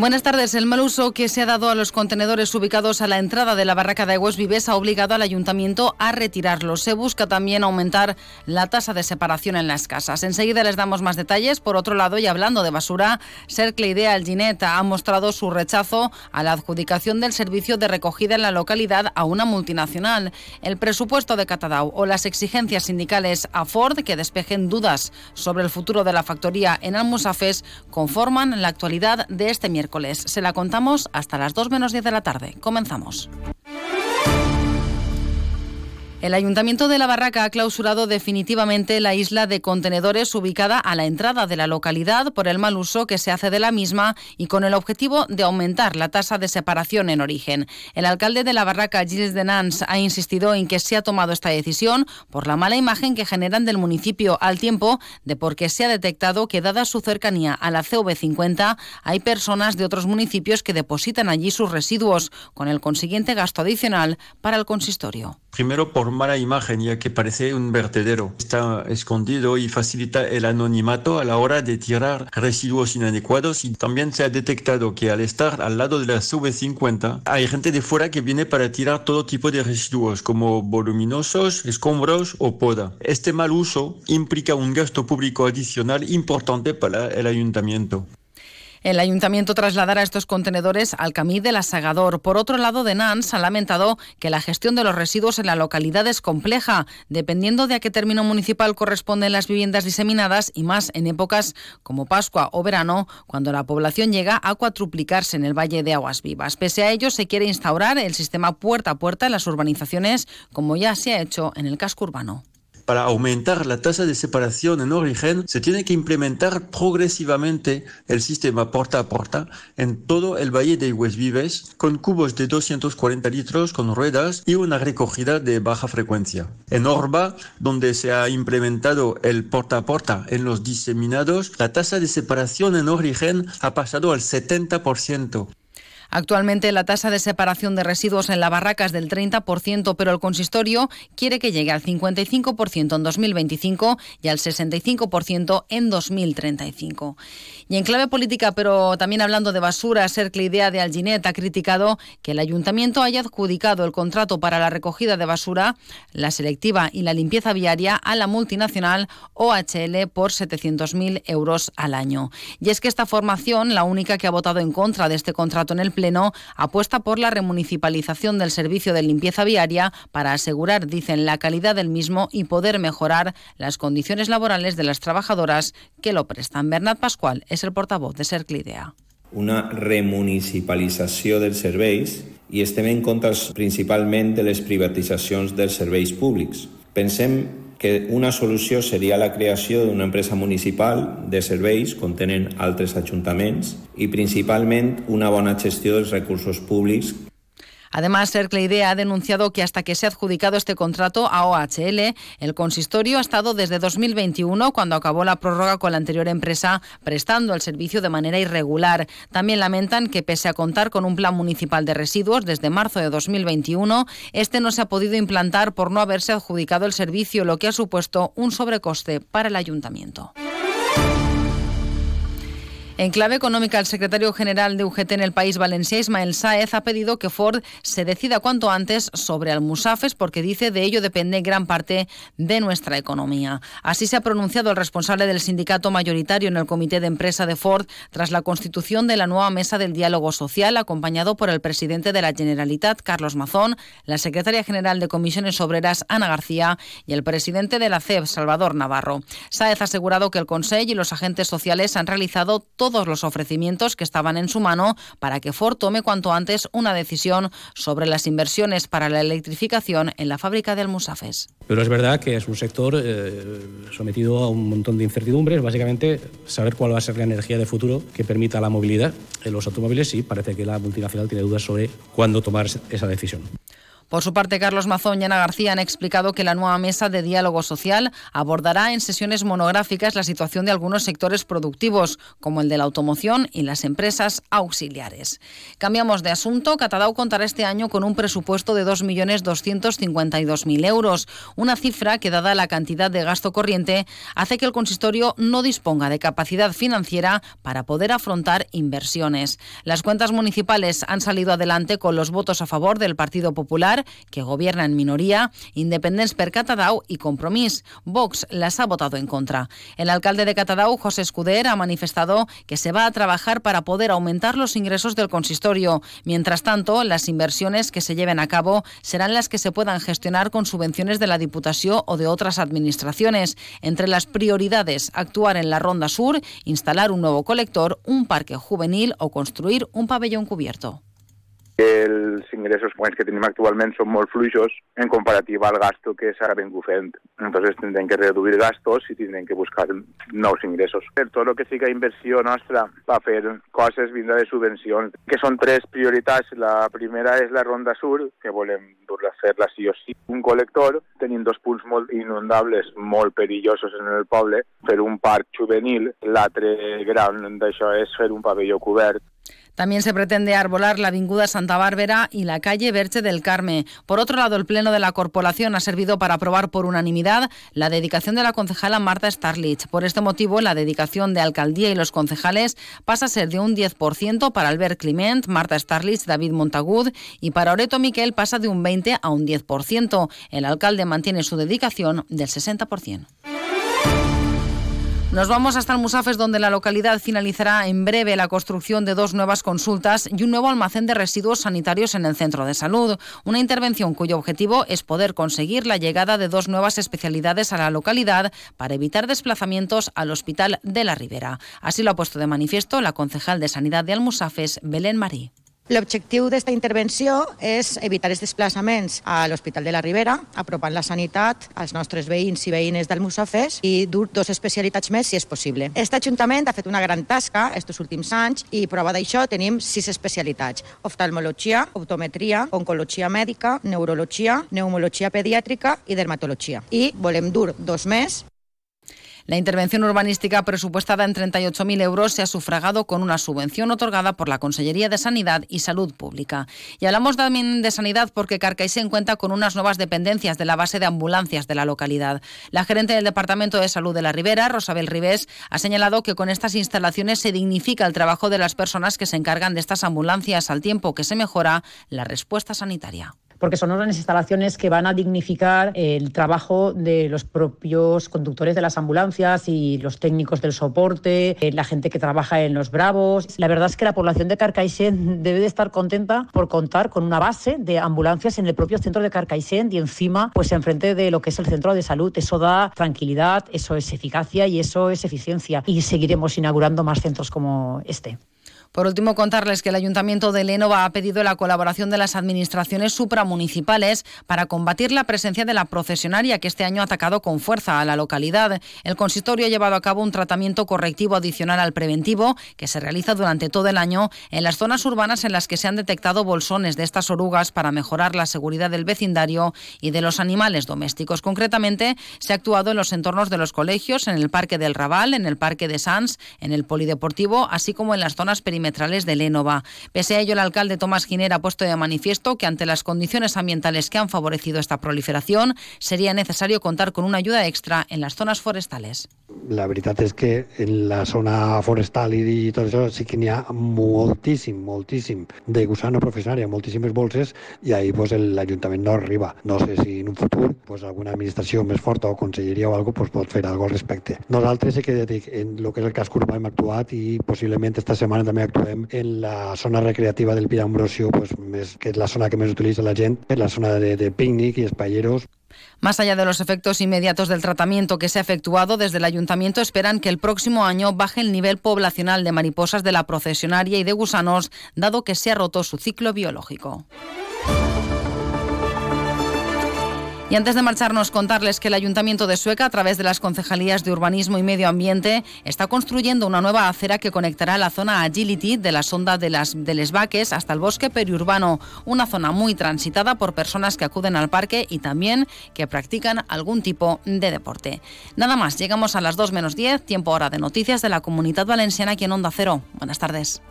Buenas tardes. El mal uso que se ha dado a los contenedores ubicados a la entrada de la barraca de Aguas Vives ha obligado al ayuntamiento a retirarlos. Se busca también aumentar la tasa de separación en las casas. Enseguida les damos más detalles. Por otro lado, y hablando de basura, Cercle Idea Alginet ha mostrado su rechazo a la adjudicación del servicio de recogida en la localidad a una multinacional. El presupuesto de Catadau o las exigencias sindicales a Ford que despejen dudas sobre el futuro de la factoría en Almusafes conforman la actualidad de este miércoles. Se la contamos hasta las 2 menos 10 de la tarde. Comenzamos. El Ayuntamiento de la Barraca ha clausurado definitivamente la isla de contenedores ubicada a la entrada de la localidad por el mal uso que se hace de la misma y con el objetivo de aumentar la tasa de separación en origen. El alcalde de la Barraca, Gilles de Nans, ha insistido en que se ha tomado esta decisión por la mala imagen que generan del municipio al tiempo de porque se ha detectado que dada su cercanía a la CV50 hay personas de otros municipios que depositan allí sus residuos con el consiguiente gasto adicional para el consistorio. Primero por mala imagen, ya que parece un vertedero. Está escondido y facilita el anonimato a la hora de tirar residuos inadecuados y también se ha detectado que al estar al lado de la CV50 hay gente de fuera que viene para tirar todo tipo de residuos como voluminosos, escombros o poda. Este mal uso implica un gasto público adicional importante para el ayuntamiento. El ayuntamiento trasladará estos contenedores al Camí del Asagador. Por otro lado, de Nans ha lamentado que la gestión de los residuos en la localidad es compleja, dependiendo de a qué término municipal corresponden las viviendas diseminadas y más en épocas como Pascua o verano, cuando la población llega a cuatruplicarse en el Valle de Aguas Vivas. Pese a ello, se quiere instaurar el sistema puerta a puerta en las urbanizaciones, como ya se ha hecho en el casco urbano. Para aumentar la tasa de separación en origen, se tiene que implementar progresivamente el sistema porta a porta en todo el valle de Vives, con cubos de 240 litros con ruedas y una recogida de baja frecuencia. En Orba, donde se ha implementado el porta a porta en los diseminados, la tasa de separación en origen ha pasado al 70%. Actualmente la tasa de separación de residuos en la barraca es del 30%, pero el consistorio quiere que llegue al 55% en 2025 y al 65% en 2035. Y en clave política, pero también hablando de basura, Cercle Idea de Alginet ha criticado que el ayuntamiento haya adjudicado el contrato para la recogida de basura, la selectiva y la limpieza viaria a la multinacional OHL por 700.000 euros al año. Y es que esta formación, la única que ha votado en contra de este contrato en el Pleno apuesta por la remunicipalización del servicio de limpieza viaria para asegurar, dicen, la calidad del mismo y poder mejorar las condiciones laborales de las trabajadoras que lo prestan. Bernat Pascual es el portavoz de Cerclidea. Una remunicipalització dels serveis i estem en contra principalment de les privatitzacions dels serveis públics. Pensem que una solució seria la creació d'una empresa municipal de serveis com tenen altres ajuntaments i principalment una bona gestió dels recursos públics Además, Idea ha denunciado que hasta que se ha adjudicado este contrato a OHL, el consistorio ha estado desde 2021, cuando acabó la prórroga con la anterior empresa, prestando el servicio de manera irregular. También lamentan que, pese a contar con un plan municipal de residuos desde marzo de 2021, este no se ha podido implantar por no haberse adjudicado el servicio, lo que ha supuesto un sobrecoste para el ayuntamiento. En clave económica, el secretario general de UGT en el país valencià, Ismael Saez, ha pedido que Ford se decida cuanto antes sobre Almusafes porque dice de ello depende gran parte de nuestra economía. Así se ha pronunciado el responsable del sindicato mayoritario en el comité de empresa de Ford tras la constitución de la nueva mesa del diálogo social, acompañado por el presidente de la Generalitat, Carlos Mazón, la secretaria general de Comisiones Obreras, Ana García, y el presidente de la CEP, Salvador Navarro. Saez ha asegurado que el Consejo y los agentes sociales han realizado todo todos los ofrecimientos que estaban en su mano para que Ford tome cuanto antes una decisión sobre las inversiones para la electrificación en la fábrica de Almusafes. Pero es verdad que es un sector eh, sometido a un montón de incertidumbres, básicamente saber cuál va a ser la energía de futuro que permita la movilidad en los automóviles y parece que la multinacional tiene dudas sobre cuándo tomar esa decisión. Por su parte, Carlos Mazón y Ana García han explicado que la nueva mesa de diálogo social abordará en sesiones monográficas la situación de algunos sectores productivos, como el de la automoción y las empresas auxiliares. Cambiamos de asunto. Catadau contará este año con un presupuesto de 2.252.000 euros, una cifra que, dada la cantidad de gasto corriente, hace que el consistorio no disponga de capacidad financiera para poder afrontar inversiones. Las cuentas municipales han salido adelante con los votos a favor del Partido Popular que gobierna en minoría, Independents per Catadau y Compromís. Vox las ha votado en contra. El alcalde de Catadau, José Escuder, ha manifestado que se va a trabajar para poder aumentar los ingresos del consistorio. Mientras tanto, las inversiones que se lleven a cabo serán las que se puedan gestionar con subvenciones de la Diputación o de otras administraciones. Entre las prioridades, actuar en la Ronda Sur, instalar un nuevo colector, un parque juvenil o construir un pabellón cubierto. Que els ingressos que tenim actualment són molt fluixos en comparativa al gasto que s'ara vengut fent. Entonces tindrem que reduir gastos i tindrem que buscar nous ingressos. Per tot el que siga inversió nostra va fer coses vindrà de subvencions, que són tres prioritats. La primera és la Ronda Sur, que volem dur-la fer-la sí o sí. Un col·lector, tenim dos punts molt inundables, molt perillosos en el poble, fer un parc juvenil. L'altre gran d'això és fer un pavelló cobert También se pretende arbolar la Avinguda Santa Bárbara y la calle Berche del Carme. Por otro lado, el Pleno de la Corporación ha servido para aprobar por unanimidad la dedicación de la concejala Marta Starlich. Por este motivo, la dedicación de alcaldía y los concejales pasa a ser de un 10% para Albert Clement, Marta Starlich, David Montagud y para Oreto Miquel pasa de un 20 a un 10%. El alcalde mantiene su dedicación del 60%. Nos vamos hasta el Musafes, donde la localidad finalizará en breve la construcción de dos nuevas consultas y un nuevo almacén de residuos sanitarios en el centro de salud. Una intervención cuyo objetivo es poder conseguir la llegada de dos nuevas especialidades a la localidad para evitar desplazamientos al Hospital de la Ribera. Así lo ha puesto de manifiesto la concejal de Sanidad de Almusafes, Belén Marí. L'objectiu d'esta intervenció és evitar els desplaçaments a l'Hospital de la Ribera, apropant la sanitat als nostres veïns i veïnes del Musafès i dur dos especialitats més si és possible. Aquest Ajuntament ha fet una gran tasca aquests últims anys i prova d'això tenim sis especialitats. Oftalmologia, optometria, oncologia mèdica, neurologia, neumologia pediàtrica i dermatologia. I volem dur dos més La intervención urbanística presupuestada en 38.000 euros se ha sufragado con una subvención otorgada por la Consellería de Sanidad y Salud Pública. Y hablamos también de sanidad porque Carcaixent cuenta con unas nuevas dependencias de la base de ambulancias de la localidad. La gerente del Departamento de Salud de la Ribera, Rosabel Ribés, ha señalado que con estas instalaciones se dignifica el trabajo de las personas que se encargan de estas ambulancias al tiempo que se mejora la respuesta sanitaria porque son unas instalaciones que van a dignificar el trabajo de los propios conductores de las ambulancias y los técnicos del soporte, eh, la gente que trabaja en los Bravos. La verdad es que la población de Carcaixent debe de estar contenta por contar con una base de ambulancias en el propio centro de Carcaixent y encima, pues enfrente de lo que es el centro de salud. Eso da tranquilidad, eso es eficacia y eso es eficiencia. Y seguiremos inaugurando más centros como este. Por último, contarles que el Ayuntamiento de Lénova ha pedido la colaboración de las administraciones supramunicipales para combatir la presencia de la procesionaria que este año ha atacado con fuerza a la localidad. El consistorio ha llevado a cabo un tratamiento correctivo adicional al preventivo que se realiza durante todo el año en las zonas urbanas en las que se han detectado bolsones de estas orugas para mejorar la seguridad del vecindario y de los animales domésticos. Concretamente, se ha actuado en los entornos de los colegios, en el Parque del Raval, en el Parque de Sans, en el Polideportivo, así como en las zonas perimetrales perimetrales de Lénova. Pese a ello, el alcalde Tomás Ginera ha puesto de manifiesto que ante las condiciones ambientales que han favorecido esta proliferación, sería necesario contar con una ayuda extra en las zonas forestales. La veritat és que en la zona forestal i tot això sí que n'hi ha moltíssim, moltíssim de gusano professionària, moltíssimes bolses i ahí pues, l'Ajuntament no arriba. No sé si en un futur pues, alguna administració més forta o conselleria o alguna pues, pot fer alguna al respecte. Nosaltres sí que dic, en el que és el casc urbà hem actuat i possiblement esta setmana també actuem en la zona recreativa del Pira Ambrosio, pues, més, que és la zona que més utilitza la gent, la zona de, de pícnic i espailleros. Más allá de los efectos inmediatos del tratamiento que se ha efectuado desde el ayuntamiento, esperan que el próximo año baje el nivel poblacional de mariposas de la procesionaria y de gusanos, dado que se ha roto su ciclo biológico. Y antes de marcharnos, contarles que el Ayuntamiento de Sueca, a través de las concejalías de Urbanismo y Medio Ambiente, está construyendo una nueva acera que conectará la zona Agility de la sonda de, las, de Les Vaques hasta el bosque periurbano, una zona muy transitada por personas que acuden al parque y también que practican algún tipo de deporte. Nada más, llegamos a las 2 menos 10, tiempo hora de noticias de la Comunidad Valenciana aquí en Onda Cero. Buenas tardes.